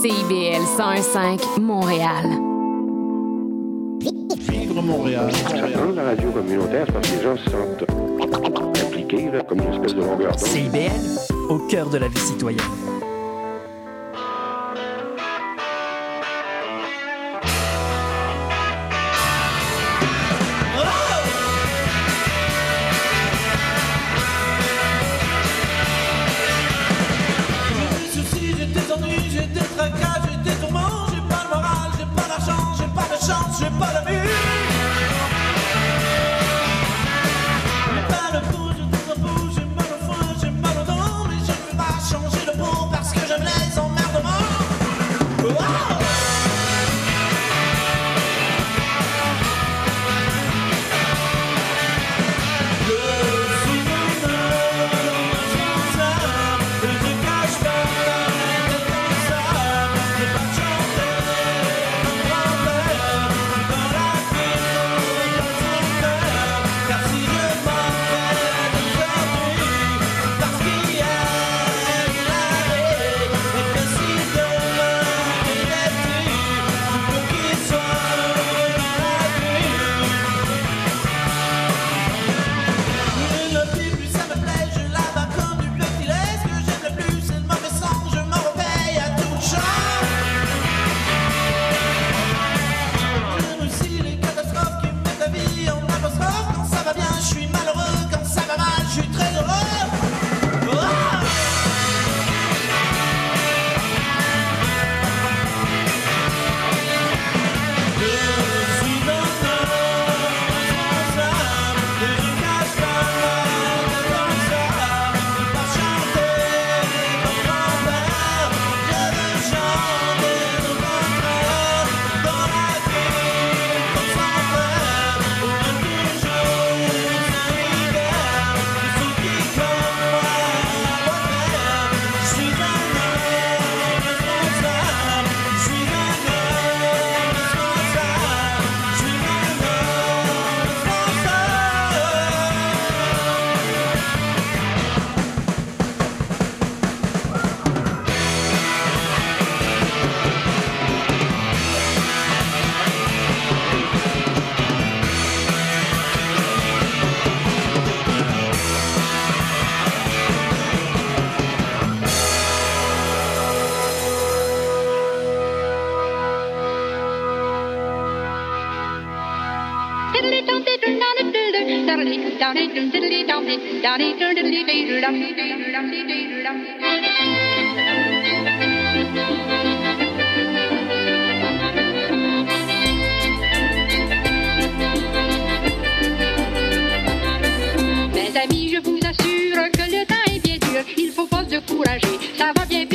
CIBL 101.5 Montréal. Vivre Montréal. Dans la radio communautaire, parce que les gens se sentent impliqués là, comme une espèce de longueur. CIBL, au cœur de la vie citoyenne. Mes amis, je vous assure que le temps est bien dur, il faut pas se décourager, ça va bien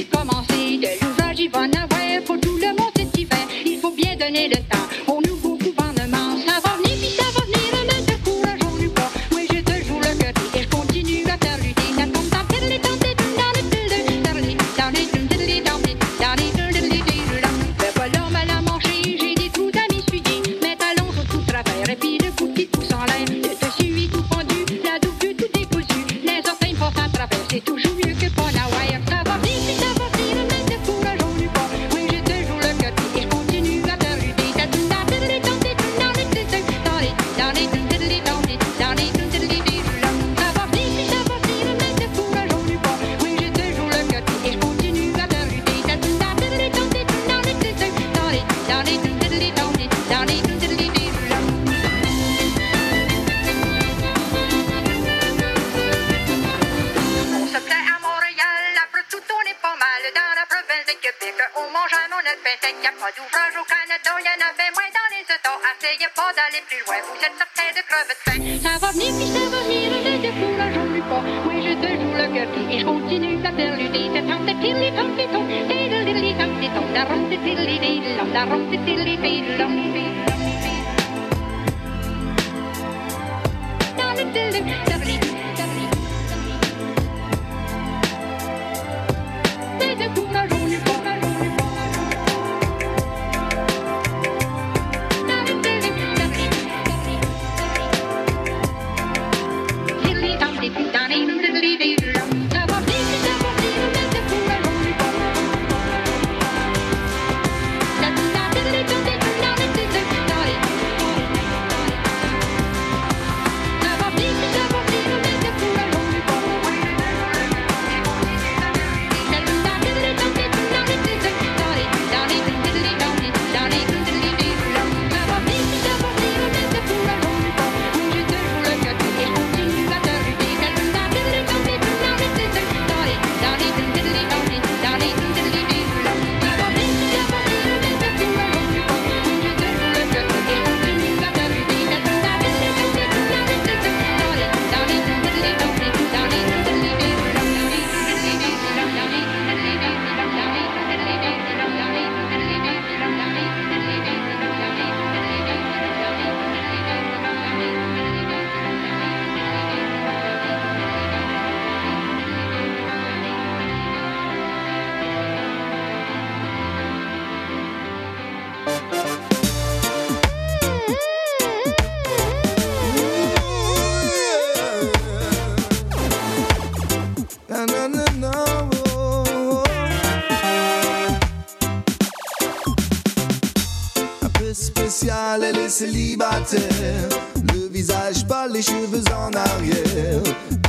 Le visage pâle, les cheveux en arrière.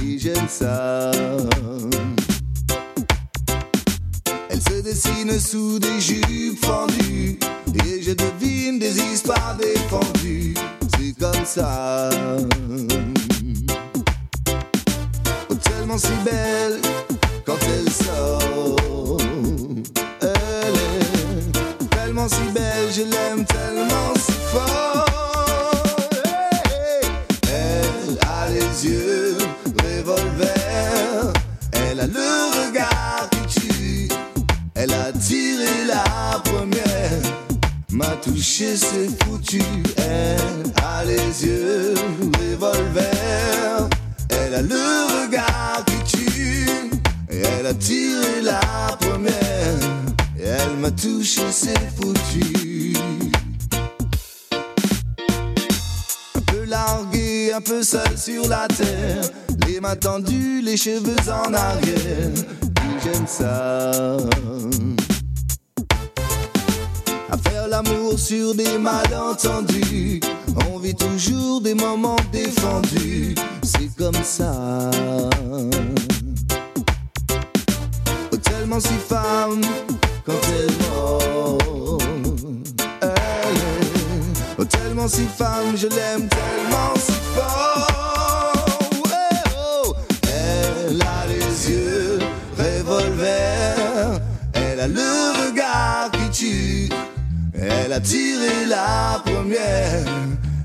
Et j'aime ça. Elle se dessine sous des jupes fendues. Et je devine des histoires défendues. C'est comme ça. Tellement si belle les mains tendues, les cheveux en arrière, j'aime ça. À faire l'amour sur des malentendus, on vit toujours des moments défendus, c'est comme ça. Oh, tellement si femme quand elle oh, tellement si femme, je l'aime tellement si fort. A tiré la première.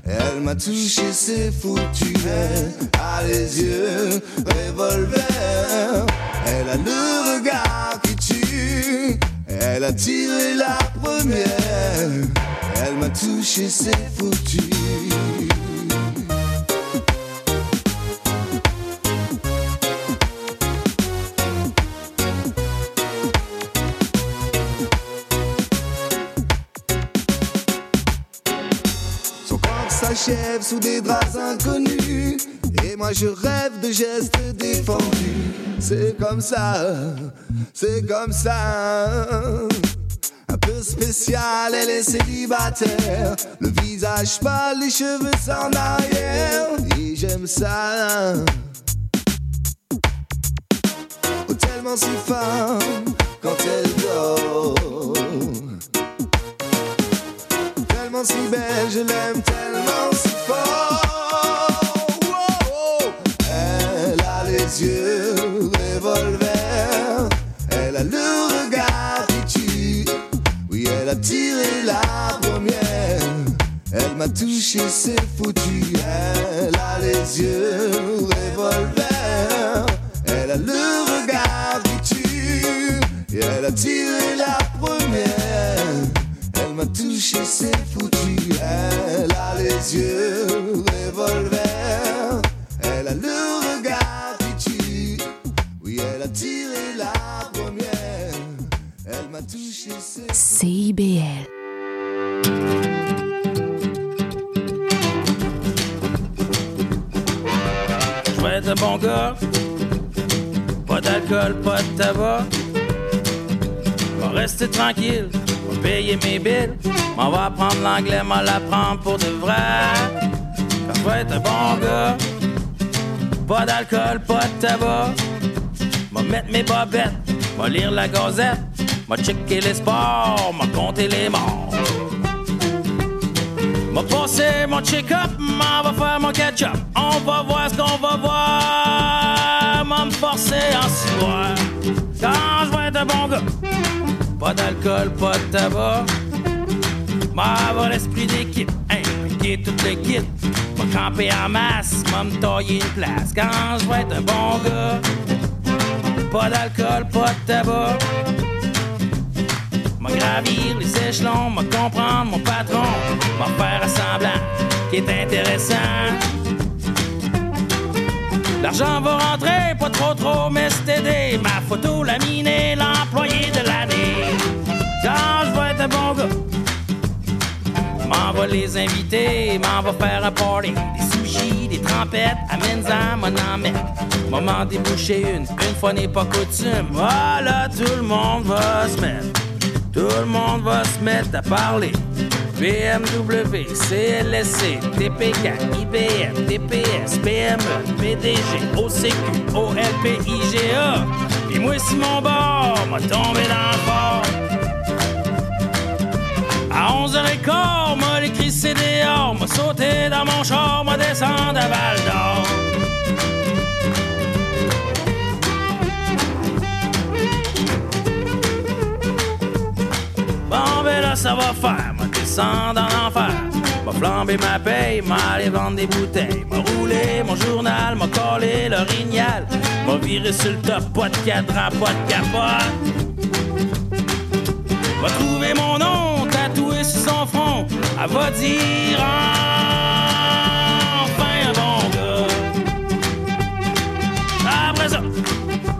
Elle m'a touché, c'est foutu. Elle a les yeux revolver. Elle a le regard qui tue. Elle a tiré la première. Elle m'a touché, c'est foutu. Sous des draps inconnus. Et moi je rêve de gestes défendus. C'est comme ça, c'est comme ça. Un peu spécial, elle est célibataire. Le visage pâle, les cheveux en arrière. Et j'aime ça. Oh, tellement si femme quand elle dort tellement si belle, je l'aime tellement a tiré la première. Elle m'a touché, c'est foutu. Elle a les yeux revolver, elle a le regard qui tue. Et elle a tiré la première. Elle m'a touché, c'est foutu. Elle a les yeux rester tranquille. Vais payer mes billes. M'en va apprendre l'anglais, m'en l'apprendre pour de vrai. Quand être un bon gars. Pas d'alcool, pas de tabac. M'a mettre mes bobettes. M'a lire la gazette. M'a checker les sports. M'a compter les morts. M'a passé mon check-up, m'en va faire mon catch-up. On va voir ce qu'on va voir. M'a me forcer en soir. Quand je vais être un bon gars. Pas d'alcool, pas de tabac. M'a avoir l'esprit d'équipe, impliquer toute l'équipe. M'a camper en masse, m'a me une place. Quand je vais être un bon gars. Pas d'alcool, pas de tabac. M'a gravir les échelons, m'a comprendre mon patron, m'a faire semblant qui est intéressant. L'argent va rentrer, pas trop trop, mais c'est. Ma photo laminée, l'employé de un va les inviter, m'en va faire un party. Des sushis, des tempête, amène-en, mon mettre. Moment déboucher une, une fois n'est pas coutume. Voilà, tout le monde va se mettre. Tout le monde va se mettre à parler. BMW, CLSC, TP4, IBM, TPS, PME, PDG, OCQ, OLP, IGA. Puis moi, si mon bord m'a tombé dans le fort. À 11h15, m'a écrit CDR, m'a sauté dans mon char, m'a descendu à Val d'Or. Bon, ben là, ça va faire, m'a descendre en enfer. M'a flambé ma paye, m'a allé vendre des bouteilles. M'a roulé mon journal, m'a collé l'orignal. M'a viré sur le top, pas de cadran, pas de capote. Va trouver mon nom front. Elle va dire enfin un bon gars. Après ça,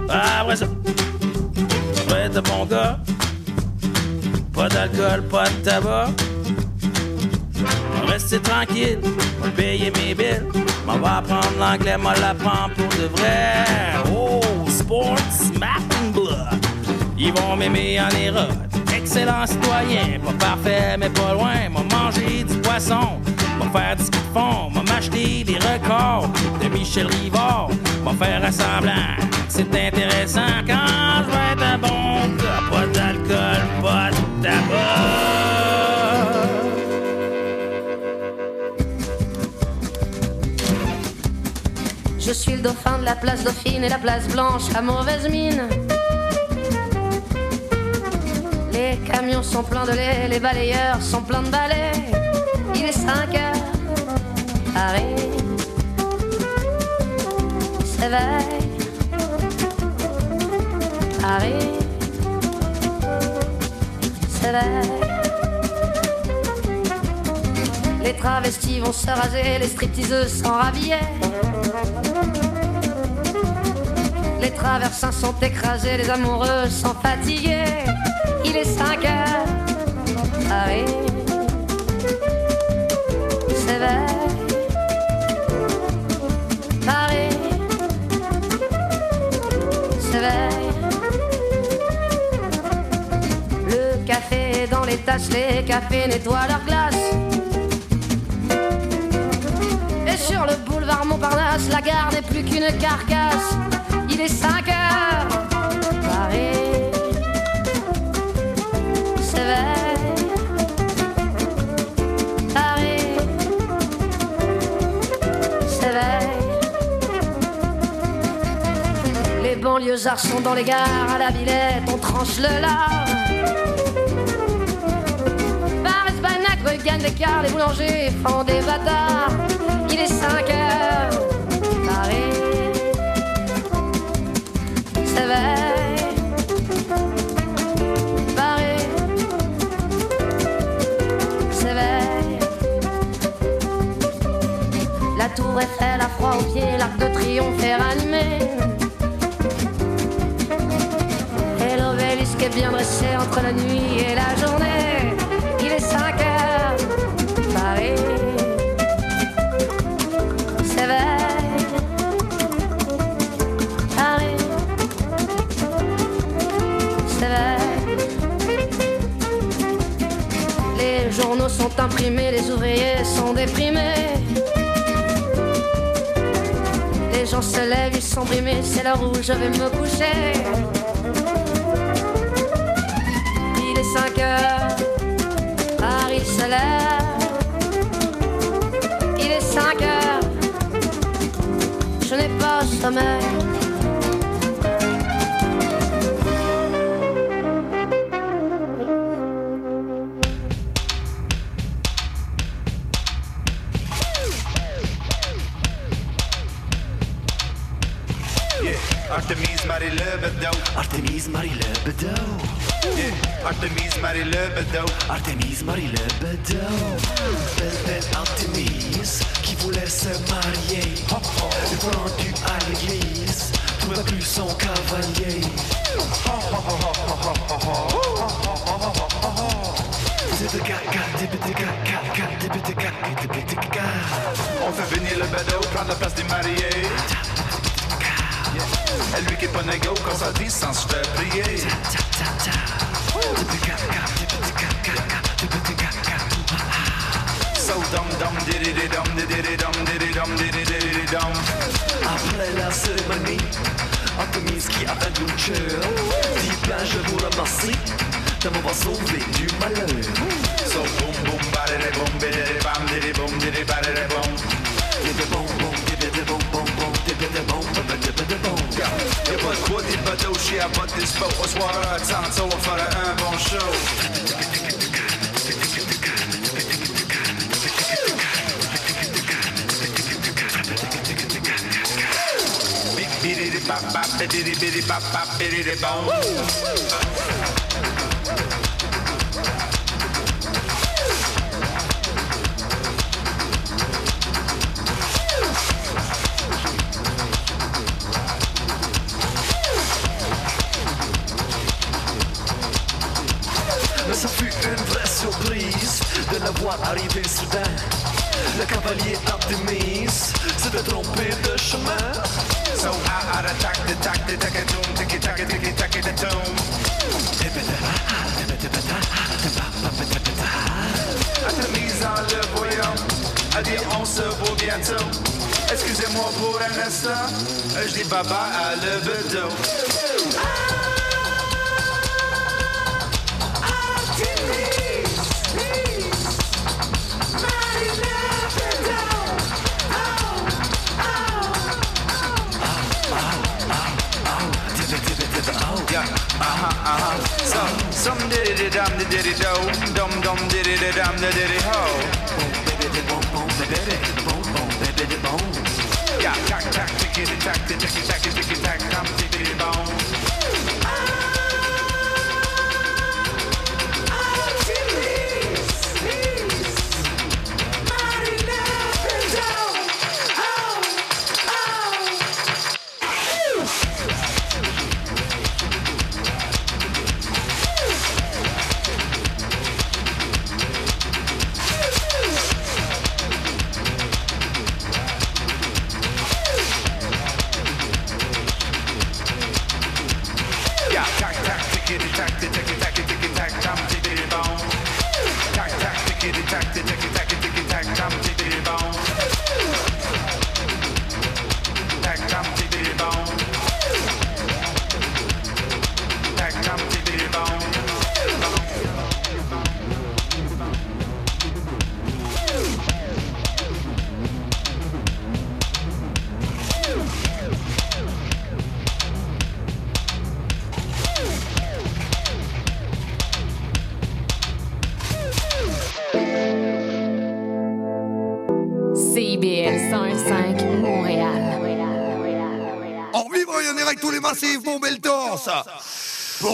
après ça, vais être un bon gars. Pas d'alcool, pas de tabac. Rester tranquille, va payer mes billes. M'en va apprendre l'anglais, m'en l'apprendre pour de vrai. Oh, sports, math and blood. Ils vont m'aimer en érode. Excellent citoyen, pas parfait, mais pas loin. M'a mangé du poisson, m'a faire du ski de fond, m'a m'acheter des records de Michel Rivard, m'a faire assemblant. C'est intéressant quand je vais être un bon gars. Pas d'alcool, pas de tabac. Je suis le dauphin de la place Dauphine et la place Blanche à mauvaise mine. Les camions sont pleins de lait, les balayeurs sont pleins de balais. Il est 5 heures, Paris s'éveille. Paris s'éveille. Les travestis vont se raser, les stripteaseuses s'en rhabiller. Les traversins sont écrasés, les amoureux sont fatigués. Il est 5 heures, Paris s'éveille. Paris s'éveille. Le café dans les tasses, les cafés nettoient leur glace. Et sur le boulevard Montparnasse, la gare n'est plus qu'une carcasse. Il est 5 heures, banlieusards sont dans les gares, à la Villette, on tranche le lard. Paris, Banac, Regan, Descartes, les boulangers font des bâtards. Il est 5 heures, Paris s'éveille. Paris s'éveille. La tour Eiffel a froid aux pieds, l'arc de triomphe est ranimé. Bien dressé entre la nuit et la journée. Il est 5 heures, Paris s'éveille. Paris s'éveille. Les journaux sont imprimés, les ouvriers sont déprimés. Les gens se lèvent, ils sont brimés, c'est l'heure où je vais me coucher. stomach qui pas négo, quand ça dit sans se faire prier. So dum dum diddy dum diddy dum diddy dum diddy diddy dum. Après la cérémonie, Artemis qui a un doux cœur dit bien je vous remercie de m'avoir sauvé du malheur. So boom boom badidi boom bididi bam diddy boom Y'a pas de quoi, t'es pas d'eau, j'suis à votre dispo. Au soir à temps, on va faire un bon show. Biddy bop bop, biddy biddy bop bop, biddy bom. Je dis baba à le bedeau. Yeah, uh-huh, uh-huh. So, some diddy diddy dum diddy do, dum dum diddy diddy dum diddy ho. Yeah,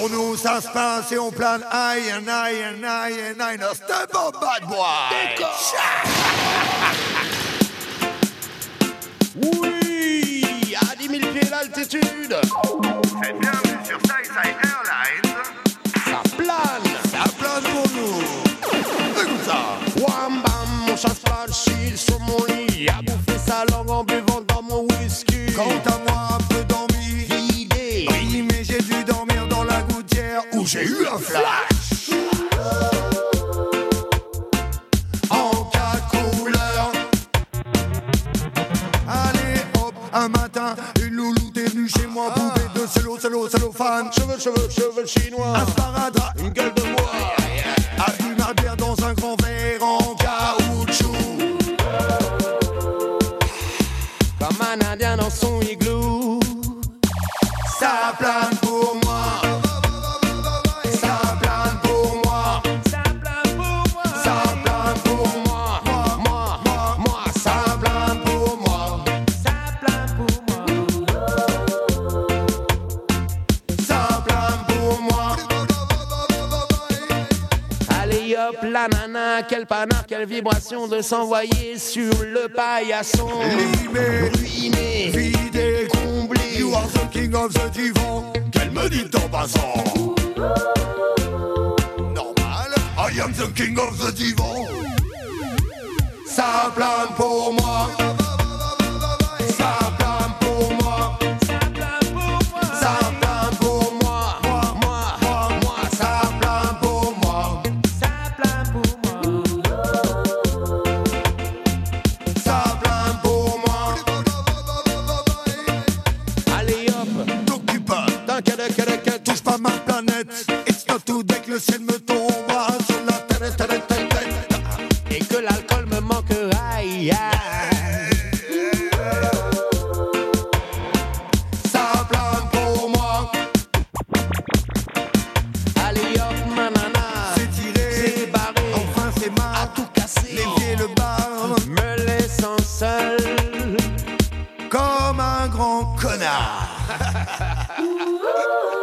Pour nous, ça se passe et on plane aïe, aïe, aïe, aïe, aïe, no step up, bad boy. Oui, à 10 000 pieds d'altitude. C'est bienvenue sur Side Airlines. Où j'ai eu un flash. En quatre couleurs. Allez hop, un matin, une louloute est venue chez moi, poupée de cello, cello, cellophane. Cheveux, cheveux, cheveux chinois. Un sparadrap, de s'envoyer sur le paillasson. Limé, Ruiné, vidé, comblé. You are the king of the divan. Qu'elle me dit en passant. Normal. I am the king of the divan. Ça plane pour moi. comme un grand connard.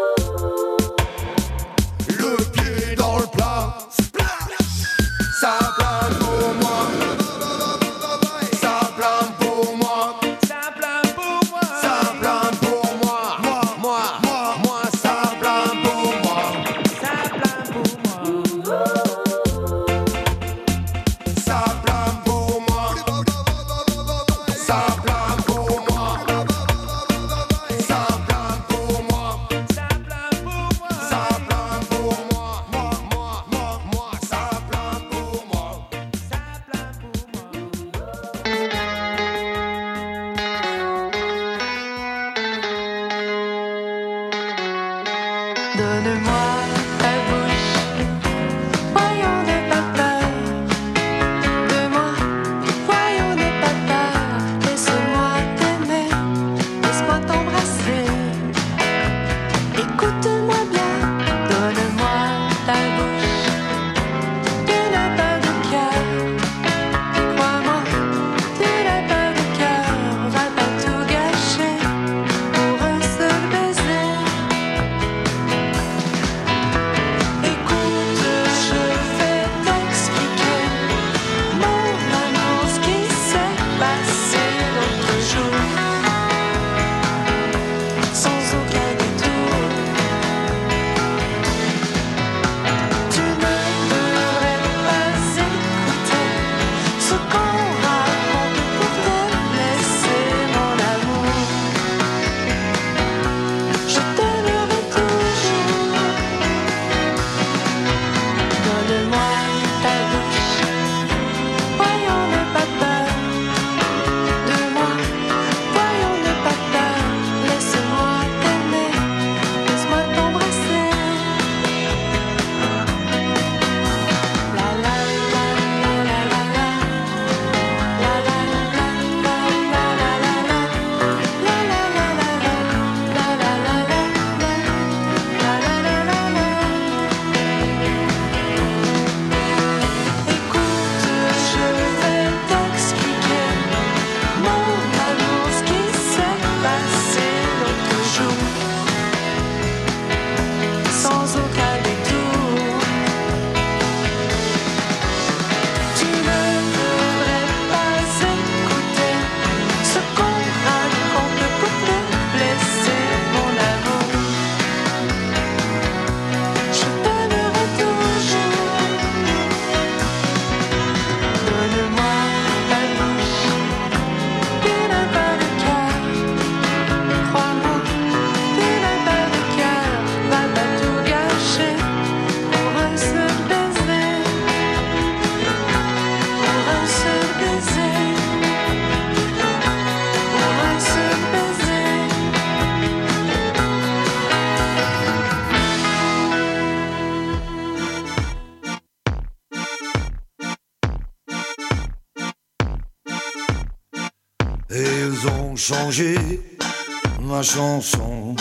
chanson.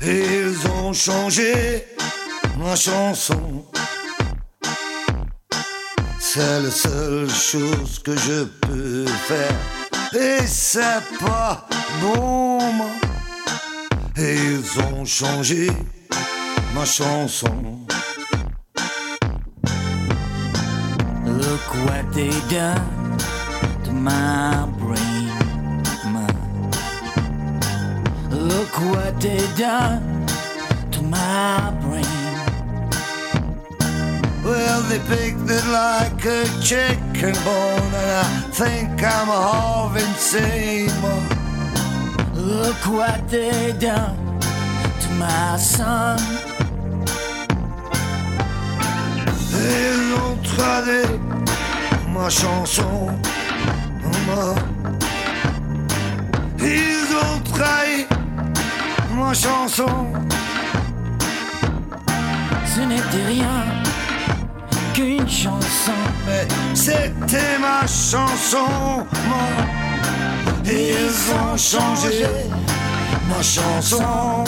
Ils ont changé ma chanson. C'est la seule chose que je peux faire. Et c'est pas bon. Ils ont changé ma chanson. Look what they done to my brain? Look what they done to my brain. Well, they picked it like a chicken bone, and I think I'm half insane. Look what they done to my son. Ils l'ont traduit ma chanson, maman. Ils ont trahi ma chanson. Ce n'était rien qu'une chanson. Mais c'était ma chanson, moi. Et ils ont changé ma chanson.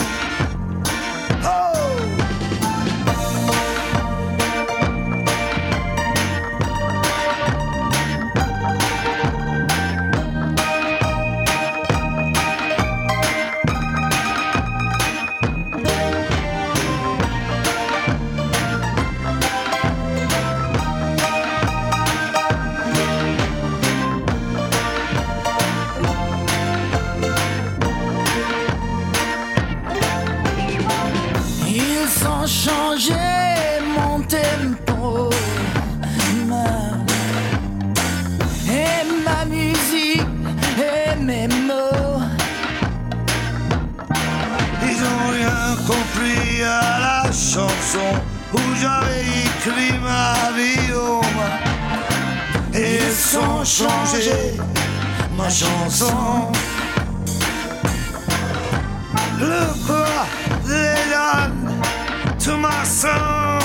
Ont changé ma chanson. Le quoi they done to my song.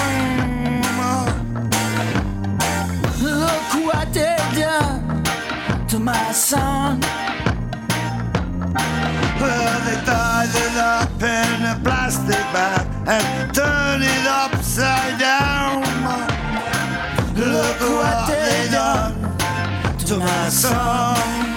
Look what they done to my son. Well, they tied it up in a plastic bag and turned it upside down. Look what they done to my song.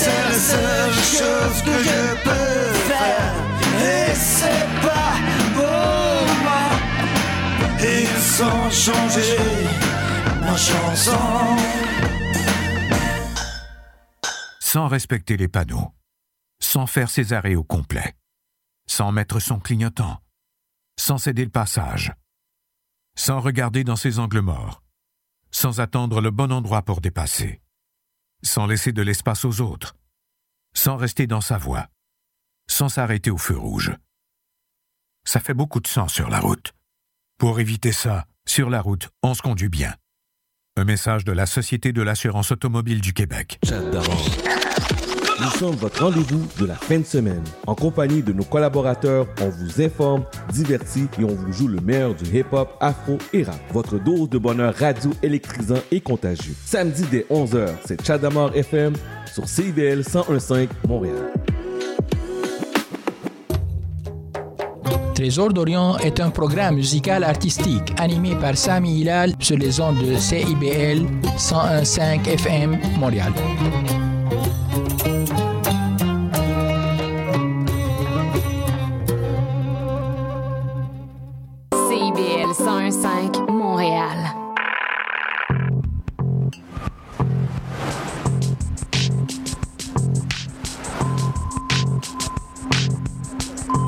C'est la seule chose que je peux faire. Et c'est pas beau, moi. Ils ont changé. Ma chanson. sans respecter les panneaux, sans faire ses arrêts au complet, sans mettre son clignotant, sans céder le passage, sans regarder dans ses angles morts, sans attendre le bon endroit pour dépasser, sans laisser de l'espace aux autres, sans rester dans sa voie, sans s'arrêter au feu rouge. Ça fait beaucoup de sang sur la route. Pour éviter ça, sur la route, on se conduit bien. Un message de la Société de l'assurance automobile du Québec. Nous sommes votre rendez-vous de la fin de semaine. En compagnie de nos collaborateurs, on vous informe, divertit et on vous joue le meilleur du hip-hop, afro et rap. Votre dose de bonheur radio électrisant et contagieux. Samedi dès 11h, c'est Chadamar FM sur CIVL 1015 Montréal. Trésor d'Orient est un programme musical artistique animé par Sami Hilal sur les ondes de CIBL 101.5 FM Montréal.